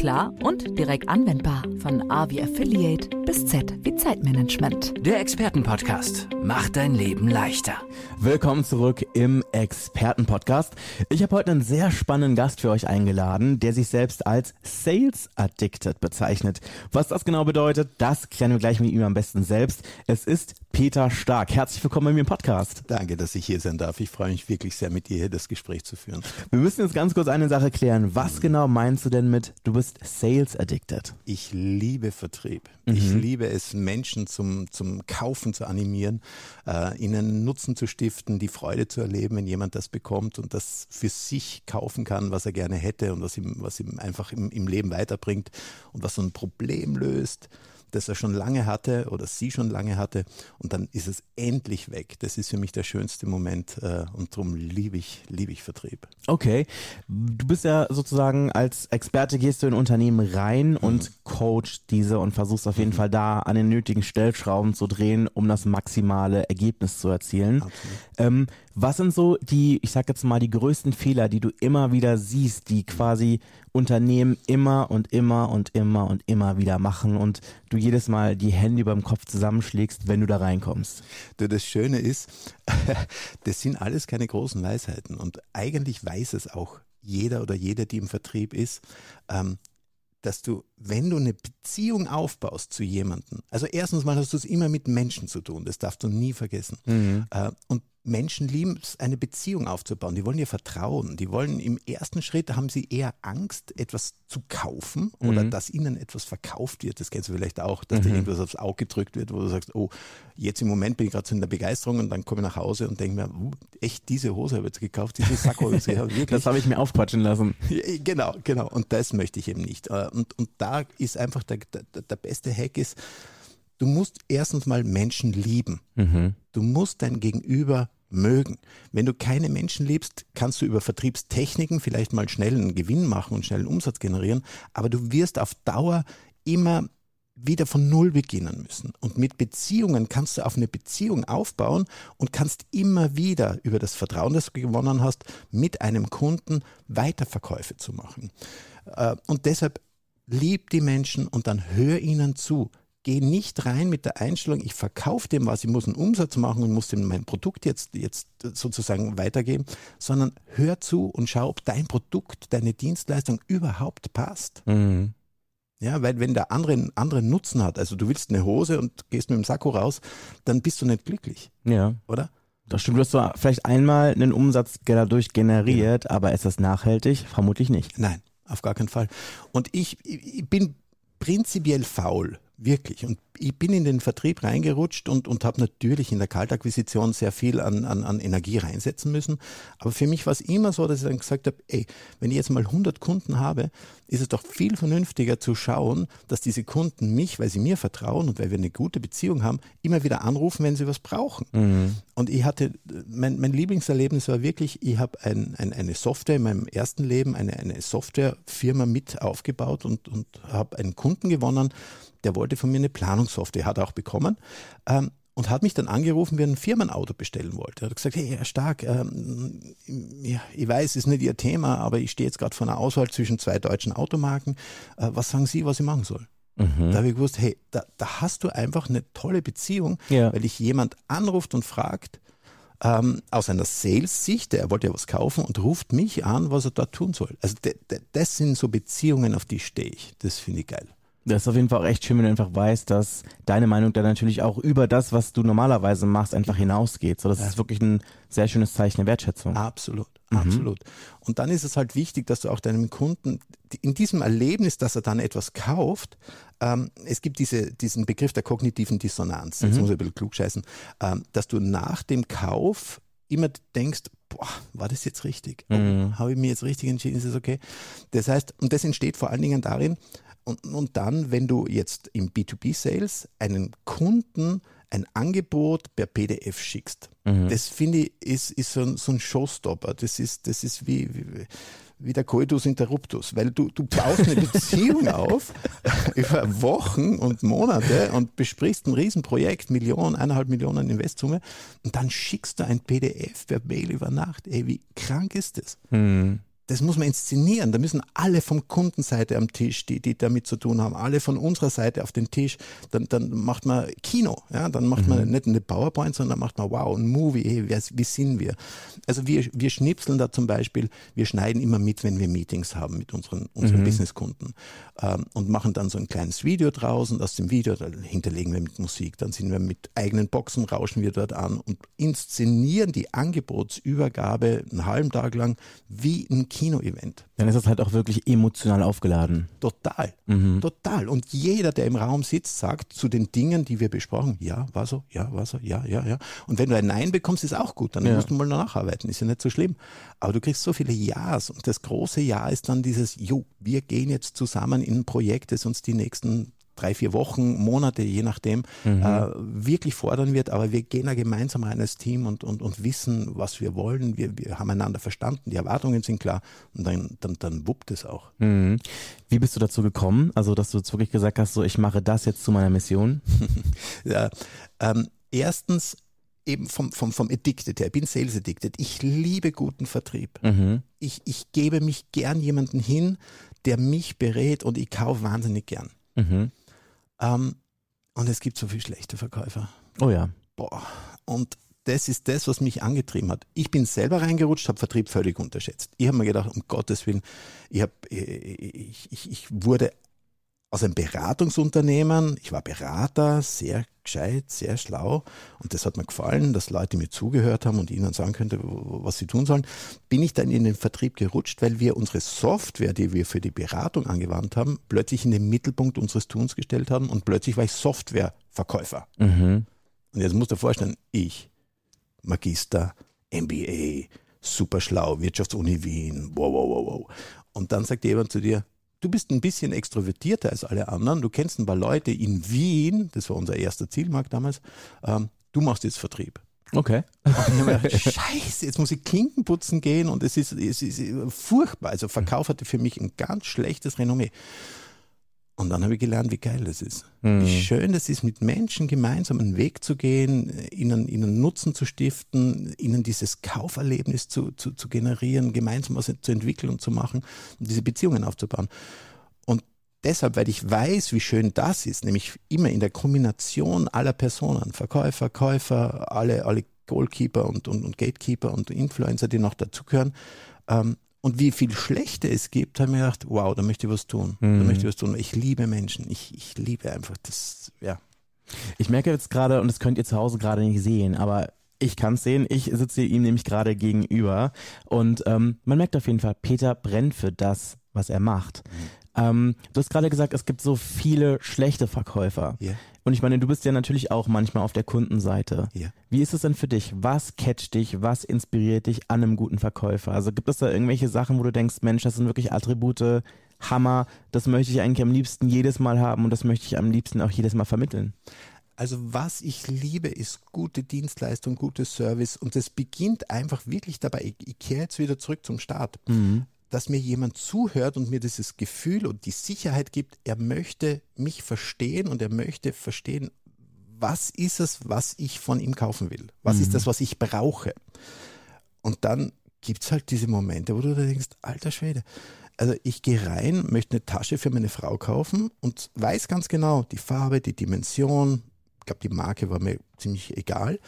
klar und direkt anwendbar. Von A wie Affiliate bis Z wie Zeitmanagement. Der Expertenpodcast macht dein Leben leichter. Willkommen zurück im Expertenpodcast. Ich habe heute einen sehr spannenden Gast für euch eingeladen, der sich selbst als Sales Addicted bezeichnet. Was das genau bedeutet, das klären wir gleich mit ihm am besten selbst. Es ist Peter Stark. Herzlich willkommen bei mir im Podcast. Danke, dass ich hier sein darf. Ich freue mich wirklich sehr, mit dir hier das Gespräch zu führen. Wir müssen jetzt ganz kurz eine Sache klären. Was genau meinst du denn mit, du bist Sales Addicted? Ich liebe Vertrieb. Mhm. Ich liebe es, Menschen zum, zum Kaufen zu animieren, äh, ihnen Nutzen zu stiften, die Freude zu erleben, wenn jemand das bekommt und das für sich kaufen kann, was er gerne hätte und was ihm, was ihm einfach im, im Leben weiterbringt und was so ein Problem löst das er schon lange hatte oder sie schon lange hatte und dann ist es endlich weg. Das ist für mich der schönste Moment äh, und darum liebe ich, liebe ich Vertrieb. Okay, du bist ja sozusagen als Experte gehst du in Unternehmen rein mhm. und coach diese und versuchst auf jeden mhm. Fall da an den nötigen Stellschrauben zu drehen, um das maximale Ergebnis zu erzielen. Ähm, was sind so die, ich sag jetzt mal, die größten Fehler, die du immer wieder siehst, die quasi Unternehmen immer und immer und immer und immer wieder machen und du jedes Mal die Hände über dem Kopf zusammenschlägst, wenn du da reinkommst? Das Schöne ist, das sind alles keine großen Weisheiten und eigentlich weiß es auch jeder oder jede, die im Vertrieb ist. Ähm, dass du, wenn du eine Beziehung aufbaust zu jemandem, also erstens mal hast du es immer mit Menschen zu tun, das darfst du nie vergessen. Mhm. Äh, und Menschen lieben es, eine Beziehung aufzubauen. Die wollen dir vertrauen. Die wollen im ersten Schritt haben sie eher Angst, etwas zu kaufen oder mhm. dass ihnen etwas verkauft wird. Das kennst du vielleicht auch, dass mhm. dir irgendwas aufs Auge gedrückt wird, wo du sagst, oh, jetzt im Moment bin ich gerade so in der Begeisterung und dann komme ich nach Hause und denke mir, uh, echt diese Hose habe ich jetzt gekauft, diese Sakkohose. Ja, das habe ich mir aufquatschen lassen. genau, genau. Und das möchte ich eben nicht. Äh, und, und da ist einfach der, der, der beste Hack ist, du musst erstens mal Menschen lieben. Mhm. Du musst dein Gegenüber mögen. Wenn du keine Menschen liebst, kannst du über Vertriebstechniken vielleicht mal schnell einen Gewinn machen und schnell einen Umsatz generieren, aber du wirst auf Dauer immer wieder von Null beginnen müssen. Und mit Beziehungen kannst du auf eine Beziehung aufbauen und kannst immer wieder über das Vertrauen, das du gewonnen hast, mit einem Kunden Weiterverkäufe zu machen. Äh, und deshalb lieb die Menschen und dann hör ihnen zu geh nicht rein mit der Einstellung, ich verkaufe dem was, ich muss einen Umsatz machen und muss dem mein Produkt jetzt, jetzt sozusagen weitergeben, sondern hör zu und schau, ob dein Produkt, deine Dienstleistung überhaupt passt. Mhm. Ja, weil wenn der andere einen anderen Nutzen hat, also du willst eine Hose und gehst mit dem Sakko raus, dann bist du nicht glücklich. Ja. Oder? Das stimmt, du hast zwar vielleicht einmal einen Umsatz dadurch generiert, ja. aber ist das nachhaltig? Vermutlich nicht. Nein, auf gar keinen Fall. Und ich, ich bin prinzipiell faul, wirklich. Und ich bin in den Vertrieb reingerutscht und, und habe natürlich in der Kaltakquisition sehr viel an, an, an Energie reinsetzen müssen. Aber für mich war es immer so, dass ich dann gesagt habe, ey, wenn ich jetzt mal 100 Kunden habe, ist es doch viel vernünftiger zu schauen, dass diese Kunden mich, weil sie mir vertrauen und weil wir eine gute Beziehung haben, immer wieder anrufen, wenn sie was brauchen. Mhm. Und ich hatte, mein, mein Lieblingserlebnis war wirklich, ich habe ein, ein, eine Software in meinem ersten Leben, eine, eine Softwarefirma mit aufgebaut und, und habe einen Kunden gewonnen, der wollte von mir eine Planungssoftware, hat er auch bekommen. Ähm, und hat mich dann angerufen, wie er ein Firmenauto bestellen wollte. Er hat gesagt, hey, Herr Stark, ähm, ja, ich weiß, es ist nicht Ihr Thema, aber ich stehe jetzt gerade vor einer Auswahl zwischen zwei deutschen Automarken. Äh, was sagen Sie, was ich machen soll? Mhm. Da habe ich gewusst, hey, da, da, hast du einfach eine tolle Beziehung, ja. weil dich jemand anruft und fragt, ähm, aus einer Sales-Sicht, er wollte ja was kaufen und ruft mich an, was er dort tun soll. Also das sind so Beziehungen, auf die stehe ich. Das finde ich geil. Das ist auf jeden Fall auch echt schön, wenn du einfach weißt, dass deine Meinung dann natürlich auch über das, was du normalerweise machst, einfach hinausgeht. So, das ja. ist wirklich ein sehr schönes Zeichen der Wertschätzung. Absolut, mhm. absolut. Und dann ist es halt wichtig, dass du auch deinem Kunden in diesem Erlebnis, dass er dann etwas kauft, ähm, es gibt diese, diesen Begriff der kognitiven Dissonanz, jetzt mhm. muss ich ein bisschen klugscheißen, ähm, dass du nach dem Kauf immer denkst, boah, war das jetzt richtig? Oh, mhm. Habe ich mir jetzt richtig entschieden? Ist es okay? Das heißt, und das entsteht vor allen Dingen darin, und, und dann, wenn du jetzt im B2B-Sales einen Kunden ein Angebot per PDF schickst, mhm. das finde ich ist, ist so, ein, so ein Showstopper. Das ist, das ist wie, wie wie der Coitus Interruptus, weil du, du baust eine Beziehung auf über Wochen und Monate und besprichst ein Riesenprojekt, Millionen, eineinhalb Millionen Investsumme und dann schickst du ein PDF per Mail über Nacht. Ey, wie krank ist das? Mhm das muss man inszenieren. Da müssen alle vom Kundenseite am Tisch, die, die damit zu tun haben, alle von unserer Seite auf den Tisch. Dann, dann macht man Kino. Ja? Dann macht mhm. man nicht eine PowerPoint, sondern dann macht man wow, ein Movie. Hey, wer, wie sind wir? Also wir, wir schnipseln da zum Beispiel, wir schneiden immer mit, wenn wir Meetings haben mit unseren, unseren mhm. Businesskunden ähm, und machen dann so ein kleines Video draus und aus dem Video hinterlegen wir mit Musik. Dann sind wir mit eigenen Boxen, rauschen wir dort an und inszenieren die Angebotsübergabe einen halben Tag lang wie ein Kino. Kino-Event. Dann ist das halt auch wirklich emotional aufgeladen. Total, mhm. total. Und jeder, der im Raum sitzt, sagt zu den Dingen, die wir besprochen, ja, war so, ja, war so, ja, ja, ja. Und wenn du ein Nein bekommst, ist auch gut, dann ja. musst du mal nacharbeiten, ist ja nicht so schlimm. Aber du kriegst so viele Ja's und das große Ja ist dann dieses, jo, wir gehen jetzt zusammen in ein Projekt, das uns die nächsten drei, vier Wochen, Monate, je nachdem, mhm. äh, wirklich fordern wird. Aber wir gehen da gemeinsam rein als Team und, und, und wissen, was wir wollen. Wir, wir haben einander verstanden, die Erwartungen sind klar und dann, dann, dann wuppt es auch. Mhm. Wie bist du dazu gekommen? Also, dass du jetzt wirklich gesagt hast, so ich mache das jetzt zu meiner Mission? ja, ähm, erstens eben vom, vom, vom Addicted her. Ich bin Sales Addicted. Ich liebe guten Vertrieb. Mhm. Ich, ich gebe mich gern jemanden hin, der mich berät und ich kaufe wahnsinnig gern. Mhm. Ähm, und es gibt so viele schlechte Verkäufer. Oh ja. Boah. Und das ist das, was mich angetrieben hat. Ich bin selber reingerutscht, habe Vertrieb völlig unterschätzt. Ich habe mir gedacht, um Gottes Willen, ich, hab, ich, ich, ich wurde aus einem Beratungsunternehmen. Ich war Berater, sehr gescheit, sehr schlau und das hat mir gefallen, dass Leute mir zugehört haben und ihnen sagen könnte, was sie tun sollen. Bin ich dann in den Vertrieb gerutscht, weil wir unsere Software, die wir für die Beratung angewandt haben, plötzlich in den Mittelpunkt unseres Tuns gestellt haben und plötzlich war ich Softwareverkäufer. Mhm. Und jetzt musst du dir vorstellen, ich, Magister, MBA, super schlau, Wirtschaftsuni Wien, wow, wow, wow, wow. Und dann sagt jemand zu dir, du bist ein bisschen extrovertierter als alle anderen. Du kennst ein paar Leute in Wien, das war unser erster Zielmarkt damals. Ähm, du machst jetzt Vertrieb. Okay. Gedacht, Scheiße, jetzt muss ich Klinken putzen gehen und es ist, es ist furchtbar. Also Verkauf hatte für mich ein ganz schlechtes Renommee. Und dann habe ich gelernt, wie geil das ist. Mhm. Wie schön das ist, mit Menschen gemeinsam einen Weg zu gehen, ihnen, ihnen Nutzen zu stiften, ihnen dieses Kauferlebnis zu, zu, zu generieren, gemeinsam was zu entwickeln und zu machen und diese Beziehungen aufzubauen. Und deshalb, weil ich weiß, wie schön das ist, nämlich immer in der Kombination aller Personen, Verkäufer, Käufer, alle, alle Goalkeeper und, und, und Gatekeeper und Influencer, die noch dazugehören, ähm, und wie viel Schlechte es gibt, habe ich mir gedacht, wow, da möchte ich was tun. Mhm. Da möchte ich was tun. Ich liebe Menschen. Ich, ich liebe einfach das, ja. Ich merke jetzt gerade, und das könnt ihr zu Hause gerade nicht sehen, aber ich kann es sehen, ich sitze ihm nämlich gerade gegenüber und ähm, man merkt auf jeden Fall, Peter brennt für das, was er macht. Mhm. Ähm, du hast gerade gesagt, es gibt so viele schlechte Verkäufer. Yeah. Und ich meine, du bist ja natürlich auch manchmal auf der Kundenseite. Yeah. Wie ist es denn für dich? Was catcht dich? Was inspiriert dich an einem guten Verkäufer? Also gibt es da irgendwelche Sachen, wo du denkst, Mensch, das sind wirklich Attribute, Hammer, das möchte ich eigentlich am liebsten jedes Mal haben und das möchte ich am liebsten auch jedes Mal vermitteln? Also was ich liebe, ist gute Dienstleistung, gutes Service und es beginnt einfach wirklich dabei. Ich, ich kehre jetzt wieder zurück zum Start. Mhm dass mir jemand zuhört und mir dieses Gefühl und die Sicherheit gibt, er möchte mich verstehen und er möchte verstehen, was ist es, was ich von ihm kaufen will? Was mhm. ist das, was ich brauche? Und dann gibt es halt diese Momente, wo du denkst, alter Schwede. Also ich gehe rein, möchte eine Tasche für meine Frau kaufen und weiß ganz genau, die Farbe, die Dimension, ich glaube, die Marke war mir ziemlich egal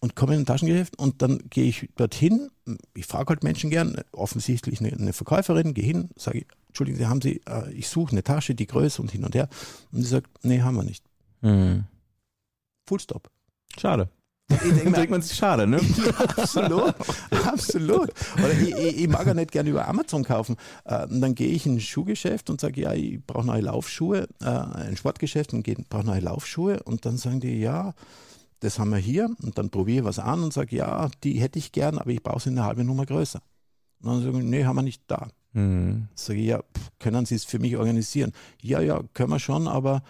und komme in ein Taschengeschäft und dann gehe ich dorthin. Ich frage halt Menschen gern, offensichtlich eine, eine Verkäuferin, gehe hin, sage, Entschuldigen Sie, haben Sie, äh, ich suche eine Tasche, die Größe und hin und her. Und sie sagt, nee, haben wir nicht. Mhm. Full stop. Schade. Dann denkt man sich schade, ne? Absolut, absolut. Oder ich, ich, ich, mag ja nicht gerne über Amazon kaufen. Äh, und dann gehe ich in ein Schuhgeschäft und sage, ja, ich brauche neue Laufschuhe, äh, ein Sportgeschäft und brauche neue Laufschuhe. Und dann sagen die, ja, das haben wir hier und dann probiere ich was an und sage, ja, die hätte ich gern, aber ich brauche sie eine halbe Nummer größer. Und dann sagen, nee, haben wir nicht da. Mhm. Sage ich, ja, können Sie es für mich organisieren? Ja, ja, können wir schon, aber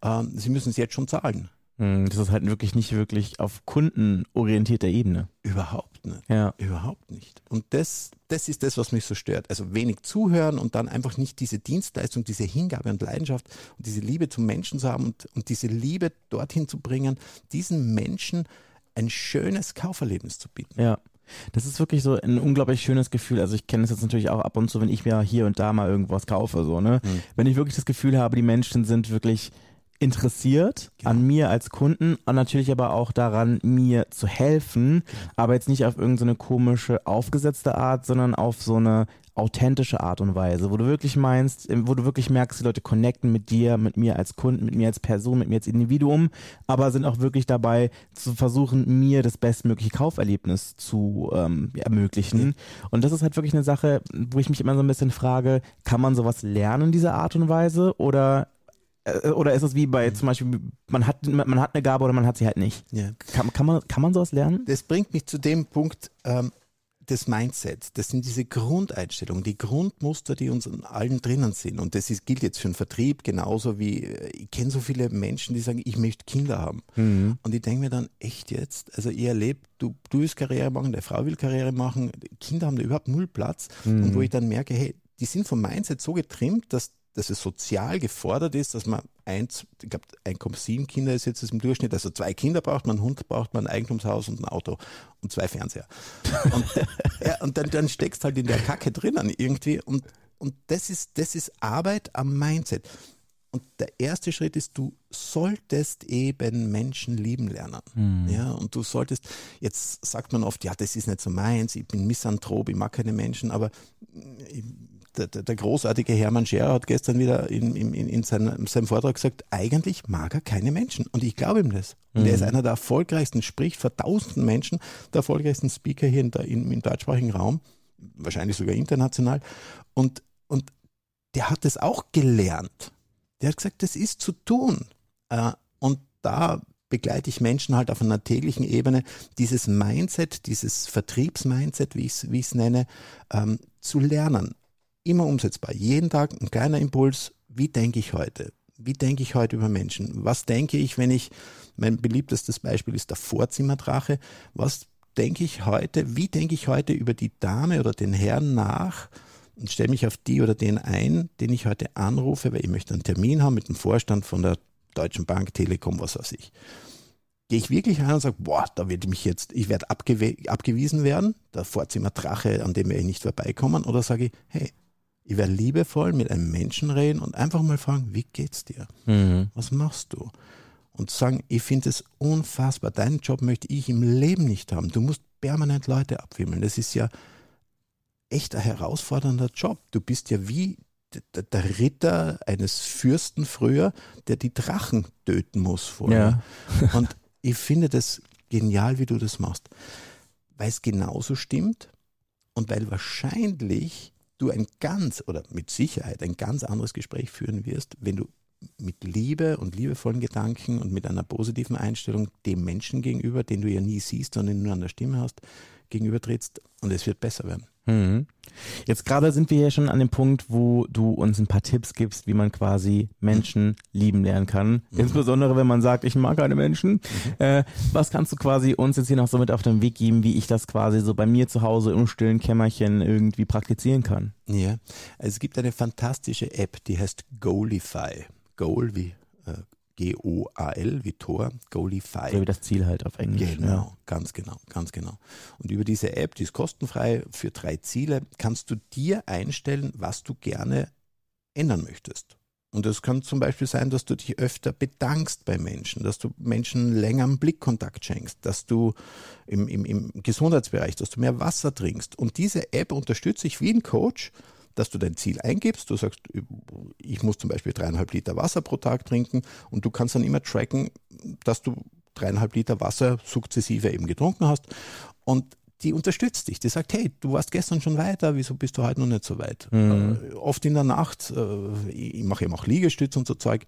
äh, Sie müssen es jetzt schon zahlen. Mhm, das ist halt wirklich nicht wirklich auf kundenorientierter Ebene. Überhaupt Überhaupt nicht. Ja. Überhaupt nicht. Und das, das ist das, was mich so stört. Also wenig zuhören und dann einfach nicht diese Dienstleistung, diese Hingabe und Leidenschaft und diese Liebe zum Menschen zu haben und, und diese Liebe dorthin zu bringen, diesen Menschen ein schönes Kauferlebnis zu bieten. Ja. Das ist wirklich so ein unglaublich schönes Gefühl. Also ich kenne es jetzt natürlich auch ab und zu, wenn ich mir hier und da mal irgendwas kaufe, so, ne? Mhm. Wenn ich wirklich das Gefühl habe, die Menschen sind wirklich interessiert Genau. an mir als Kunden und natürlich aber auch daran, mir zu helfen, aber jetzt nicht auf irgendeine komische, aufgesetzte Art, sondern auf so eine authentische Art und Weise, wo du wirklich meinst, wo du wirklich merkst, die Leute connecten mit dir, mit mir als Kunden, mit mir als Person, mit mir als Individuum, aber sind auch wirklich dabei zu versuchen, mir das bestmögliche Kauferlebnis zu ähm, ermöglichen. Und das ist halt wirklich eine Sache, wo ich mich immer so ein bisschen frage, kann man sowas lernen, diese Art und Weise, oder oder ist es wie bei zum Beispiel, man hat, man hat eine Gabe oder man hat sie halt nicht? Ja. Kann, kann, man, kann man sowas lernen? Das bringt mich zu dem Punkt ähm, des Mindsets. Das sind diese Grundeinstellungen, die Grundmuster, die uns in allen drinnen sind. Und das ist, gilt jetzt für den Vertrieb genauso wie, äh, ich kenne so viele Menschen, die sagen, ich möchte Kinder haben. Und ich denke mir dann, echt jetzt? Also ihr erlebt, du, du willst Karriere machen, der Frau will Karriere machen, Kinder haben da überhaupt null Platz. Und wo ich dann merke, hey, die sind vom Mindset so getrimmt, dass, dass es sozial gefordert ist, dass man eins, ich glaube 1,7 Kinder ist jetzt im Durchschnitt, also zwei Kinder braucht man, einen Hund braucht man, ein Eigentumshaus und ein Auto und zwei Fernseher. Und, ja, und dann, dann steckst halt in der Kacke drinnen irgendwie und, und das ist, das ist Arbeit am Mindset. Und der erste Schritt ist, du solltest eben Menschen lieben lernen. Ja, und du solltest, jetzt sagt man oft, ja, das ist nicht so meins, ich bin Misanthrop, ich mag keine Menschen, aber äh, der, der, großartige Hermann Scherer hat gestern wieder in, in, in, in seinem, seinem Vortrag gesagt, eigentlich mag er keine Menschen. Und ich glaube ihm das. Und er ist einer der erfolgreichsten, spricht vor tausenden Menschen, der erfolgreichsten Speaker hier in in, im deutschsprachigen Raum, wahrscheinlich sogar international. Und, und der hat es auch gelernt. Der hat gesagt, das ist zu tun. Äh, Und da begleite ich Menschen halt auf einer täglichen Ebene, dieses Mindset, dieses Vertriebsmindset, wie ich es wie ich's nenne, ähm, zu lernen. Immer umsetzbar. Jeden Tag ein kleiner Impuls. Wie denke ich heute? Wie denke ich heute über Menschen? Was denke ich, wenn ich, mein beliebtestes Beispiel ist der Vorzimmerdrache. Was denke ich heute? Wie denke ich heute über die Dame oder den Herrn nach? und stelle mich auf die oder den ein, den ich heute anrufe, weil ich möchte einen Termin haben mit dem Vorstand von der Deutschen Bank, Telekom, was weiß ich. Gehe ich wirklich rein und sage, boah, da werde ich mich jetzt, ich werde abgewiesen werden, der Vorzimmer Drache, an dem werde ich nicht vorbeikommen, oder sage ich, hey, ich werde liebevoll mit einem Menschen reden und einfach mal fragen, wie geht's dir? Was machst du? Und sagen, ich finde es unfassbar, deinen Job möchte ich im Leben nicht haben. Du musst permanent Leute abwimmeln. Das ist ja echt ein herausfordernder Job. Du bist ja wie der Ritter eines Fürsten früher, der die Drachen töten muss vorher. Und ich finde das genial, wie du das machst, weil es genauso stimmt und weil wahrscheinlich du ein ganz oder mit Sicherheit ein ganz anderes Gespräch führen wirst, wenn du mit Liebe und liebevollen Gedanken und mit einer positiven Einstellung dem Menschen gegenüber, den du ja nie siehst, sondern nur an der Stimme hast, gegenübertrittst und es wird besser werden. Mhm. Jetzt gerade sind wir hier schon an dem Punkt, wo du uns ein paar Tipps gibst, wie man quasi Menschen lieben lernen kann. Insbesondere wenn man sagt, ich mag keine Menschen. Äh, was kannst du quasi uns jetzt hier noch so mit auf den Weg geben, wie ich das quasi so bei mir zu Hause im stillen Kämmerchen irgendwie praktizieren kann? Ja, also es gibt eine fantastische App, die heißt Goalify. Goal wie äh, G-O-A-L, wie Tor, Goalify. So wie das Ziel halt auf Englisch. Genau, Ja. ganz genau, ganz genau. Und über diese App, die ist kostenfrei für drei Ziele, kannst du dir einstellen, was du gerne ändern möchtest. Und das kann zum Beispiel sein, dass du dich öfter bedankst bei Menschen, dass du Menschen länger einen Blickkontakt schenkst, dass du im, im, im Gesundheitsbereich, dass du mehr Wasser trinkst. Und diese App unterstützt dich wie ein Coach, dass du dein Ziel eingibst. Du sagst, ich muss zum Beispiel dreieinhalb Liter Wasser pro Tag trinken und du kannst dann immer tracken, dass du dreieinhalb Liter Wasser sukzessive eben getrunken hast. Und die unterstützt dich. Die sagt, hey, du warst gestern schon weiter, wieso bist du heute noch nicht so weit? Äh, oft in der Nacht, äh, ich mache eben auch Liegestütz und so Zeug.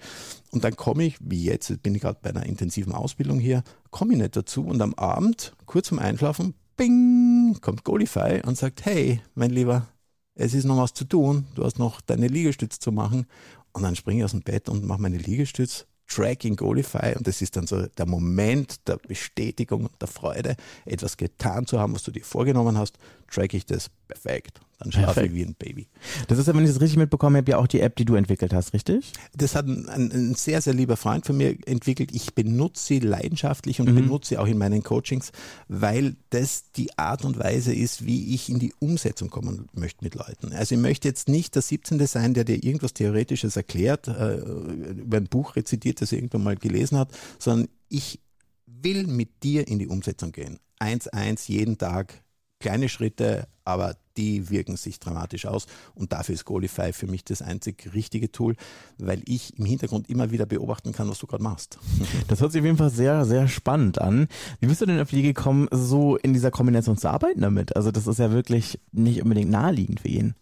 Und dann komme ich, wie jetzt, jetzt bin ich gerade bei einer intensiven Ausbildung hier, komme ich nicht dazu. Und am Abend, kurz vorm Einschlafen, bing, kommt Golify und sagt, hey, mein Lieber, es ist noch was zu tun, du hast noch deine Liegestütz zu machen. Und dann springe ich aus dem Bett und mache meine Liegestütz Tracking Goalify und das ist dann so der Moment der Bestätigung und der Freude, etwas getan zu haben, was du dir vorgenommen hast, track ich das perfekt. Dann schlafe ich wie ein Baby. Das ist ja, wenn ich das richtig mitbekommen habe, ja auch die App, die du entwickelt hast, richtig? Das hat ein, ein, ein sehr, sehr lieber Freund von mir entwickelt. Ich benutze sie leidenschaftlich und mhm. benutze sie auch in meinen Coachings, weil das die Art und Weise ist, wie ich in die Umsetzung kommen möchte mit Leuten. Also ich möchte jetzt nicht der 17. sein, der dir irgendwas Theoretisches erklärt, äh, über ein Buch rezitiert, das er irgendwann mal gelesen hat, sondern ich will mit dir in die Umsetzung gehen. Eins, eins, jeden Tag, kleine Schritte, aber die wirken sich dramatisch aus. Und dafür ist Goalify für mich das einzig richtige Tool, weil ich im Hintergrund immer wieder beobachten kann, was du gerade machst. Das hört sich auf jeden Fall sehr, sehr spannend an. Wie bist du denn auf die Idee gekommen, so in dieser Kombination zu arbeiten damit? Also das ist ja wirklich nicht unbedingt naheliegend für ihn.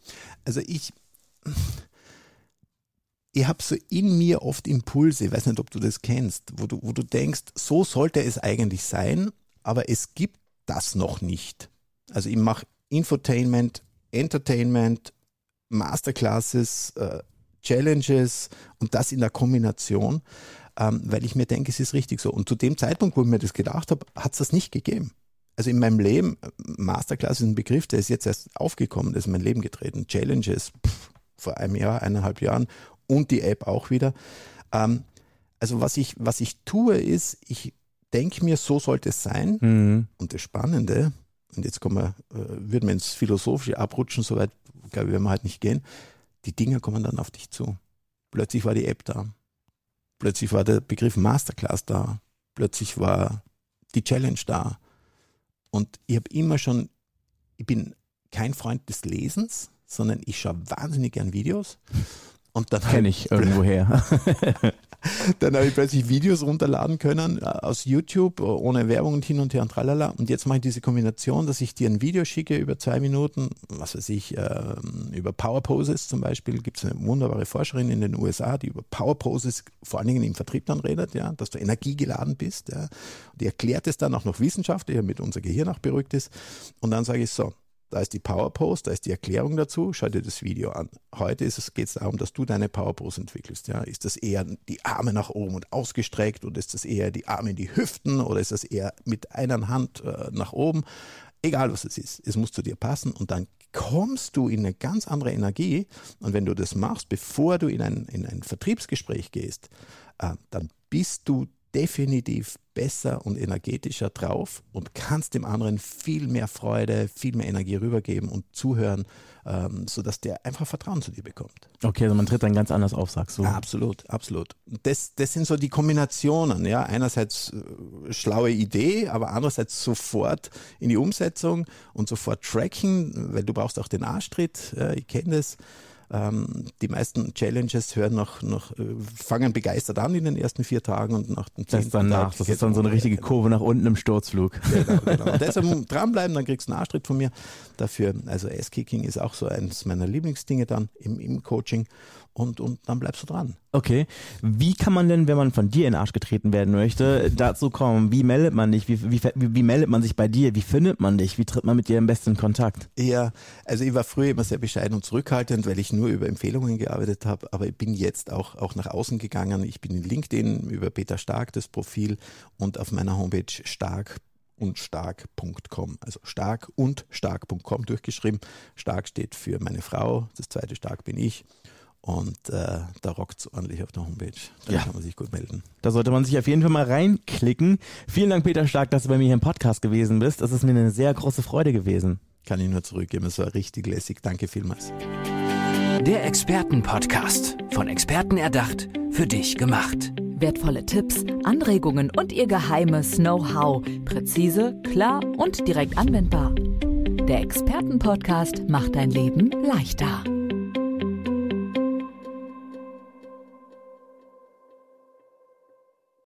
Also ich, ich habe so in mir oft Impulse, ich weiß nicht, ob du das kennst, wo du, wo du denkst, so sollte es eigentlich sein, aber es gibt das noch nicht. Also ich mache Infotainment, Entertainment, Masterclasses, äh, Challenges und das in der Kombination, ähm, weil ich mir denke, es ist richtig so. Und zu dem Zeitpunkt, wo ich mir das gedacht habe, hat es das nicht gegeben. Also in meinem Leben, Masterclass ist ein Begriff, der ist jetzt erst aufgekommen, der ist in mein Leben getreten. Challenges pff, vor einem Jahr, eineinhalb Jahren und die App auch wieder. Ähm, also was ich, was ich tue, ist, ich denke mir, so sollte es sein. Mhm. Und das Spannende, und jetzt kommen wir, äh, würden wir ins Philosophische abrutschen, soweit, glaube ich, werden wir halt nicht gehen. Die Dinge kommen dann auf dich zu. Plötzlich war die App da. Plötzlich war der Begriff Masterclass da. Plötzlich war die Challenge da. Und ich habe immer schon, ich bin kein Freund des Lesens, sondern ich schaue wahnsinnig gern Videos. Und dann kenne ich irgendwoher. dann habe ich plötzlich Videos runterladen können äh, aus YouTube, äh, ohne Werbung und hin und her und tralala. Und jetzt mache ich diese Kombination, dass ich dir ein Video schicke über zwei Minuten, was weiß ich, äh, über Power Poses zum Beispiel. Gibt es eine wunderbare Forscherin in den USA, die über Power Poses vor allen Dingen im Vertrieb dann redet, ja, dass du energiegeladen bist. Ja. Die erklärt es dann auch noch wissenschaftlich, damit unser Gehirn auch beruhigt ist. Und dann sage ich so, da ist die Powerpost, da ist die Erklärung dazu. Schau dir das Video an. Heute geht es darum, dass du deine Powerpost entwickelst. Ja? Ist das eher die Arme nach oben und ausgestreckt oder ist das eher die Arme in die Hüften oder ist das eher mit einer Hand äh, nach oben? Egal was es ist, es muss zu dir passen und dann kommst du in eine ganz andere Energie. Und wenn du das machst, bevor du in ein, in ein Vertriebsgespräch gehst, äh, dann bist du definitiv besser und energetischer drauf und kannst dem anderen viel mehr Freude, viel mehr Energie rübergeben und zuhören, ähm, sodass der einfach Vertrauen zu dir bekommt. Okay, also man tritt dann ganz anders auf, sagst du. Ja, absolut, absolut. Das, das sind so die Kombinationen, ja. Einerseits äh, schlaue Idee, aber andererseits sofort in die Umsetzung und sofort tracken, weil du brauchst auch den Arschtritt, äh, ich kenne das. Ähm, die meisten Challenges hören noch, noch, äh, fangen begeistert an in den ersten vier Tagen und nach dem zehnten das danach, Das ist dann so eine richtige Kurve nach unten im Sturzflug. Genau, genau. Und deshalb dranbleiben, dann kriegst du einen Arschtritt von mir dafür. Also Ass-Kicking ist auch so eines meiner Lieblingsdinge dann im, im Coaching und, und dann bleibst du dran. Okay. Wie kann man denn, wenn man von dir in den Arsch getreten werden möchte, dazu kommen? Wie meldet man dich? Wie, wie, wie, wie meldet man sich bei dir? Wie findet man dich? Wie tritt man mit dir am besten in Kontakt? Ja, also ich war früher immer sehr bescheiden und zurückhaltend, weil ich nur über Empfehlungen gearbeitet habe, aber ich bin jetzt auch, auch nach außen gegangen. Ich bin in LinkedIn über Peter Stark, das Profil und auf meiner Homepage stark und stark.com. Also stark und stark.com durchgeschrieben. Stark steht für meine Frau, das zweite Stark bin ich. Und äh, da rockt es ordentlich auf der Homepage. Da ja. kann man sich gut melden. Da sollte man sich auf jeden Fall mal reinklicken. Vielen Dank, Peter Stark, dass du bei mir hier im Podcast gewesen bist. Das ist mir eine sehr große Freude gewesen. Kann ich nur zurückgeben. Es war richtig lässig. Danke vielmals. Der Expertenpodcast. Von Experten erdacht, für dich gemacht. Wertvolle Tipps, Anregungen und ihr geheimes Know-how. Präzise, klar und direkt anwendbar. Der Expertenpodcast macht dein Leben leichter.